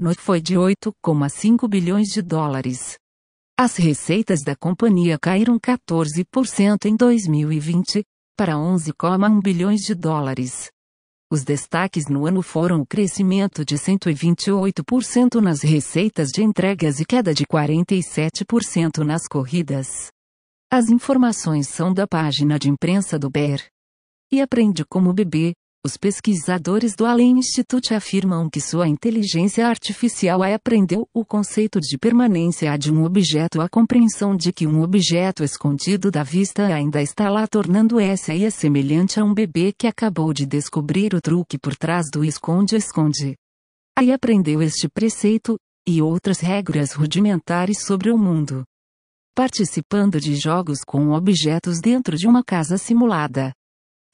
no foi de 8,5 bilhões de dólares. As receitas da companhia caíram 14% em 2020, para 11,1 bilhões de dólares. Os destaques no ano foram o crescimento de 128% nas receitas de entregas e queda de 47% nas corridas. As informações são da página de imprensa do BER. E aprende como beber. Os pesquisadores do Allen Institute afirmam que sua inteligência artificial aprendeu o conceito de permanência de um objeto, a compreensão de que um objeto escondido da vista ainda está lá, tornando essa IA semelhante a um bebê que acabou de descobrir o truque por trás do esconde-esconde. Aí aprendeu este preceito, e outras regras rudimentares sobre o mundo. Participando de jogos com objetos dentro de uma casa simulada.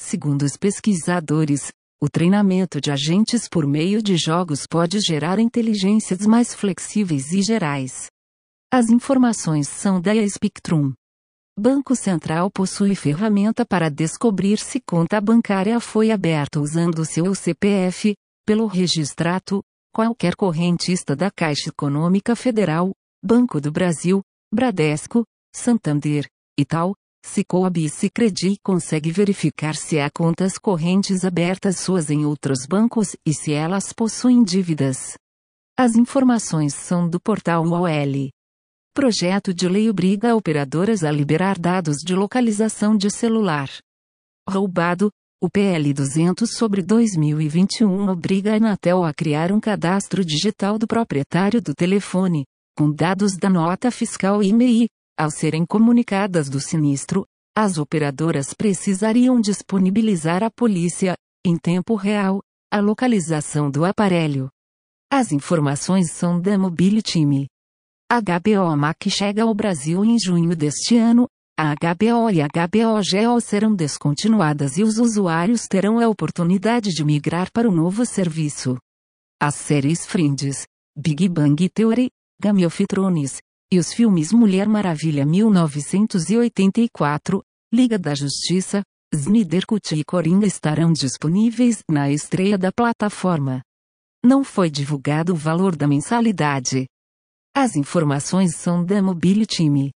Segundo os pesquisadores, o treinamento de agentes por meio de jogos pode gerar inteligências mais flexíveis e gerais. As informações são da Spectrum. Banco Central possui ferramenta para descobrir se conta bancária foi aberta usando seu CPF, pelo registrato, qualquer correntista da Caixa Econômica Federal, Banco do Brasil, Bradesco, Santander, Itaú, Cicobi e Sicredi consegue verificar se há contas correntes abertas suas em outros bancos e se elas possuem dívidas. As informações são do portal UOL. Projeto de lei obriga operadoras a liberar dados de localização de celular. Roubado, o PL 200 sobre 2021 obriga a Anatel a criar um cadastro digital do proprietário do telefone, com dados da nota fiscal e MEI, ao serem comunicadas do sinistro, as operadoras precisariam disponibilizar à polícia, em tempo real, a localização do aparelho. As informações são da Mobility. A HBO Mac chega ao Brasil em junho deste ano. A HBO e a HBO Geo serão descontinuadas e os usuários terão a oportunidade de migrar para o novo serviço. As séries Friends, Big Bang Theory, Game of Thrones, e os filmes Mulher Maravilha 1984, Liga da Justiça, Snydercut e Coringa estarão disponíveis na estreia da plataforma. Não foi divulgado o valor da mensalidade. As informações são da Mobility. Time.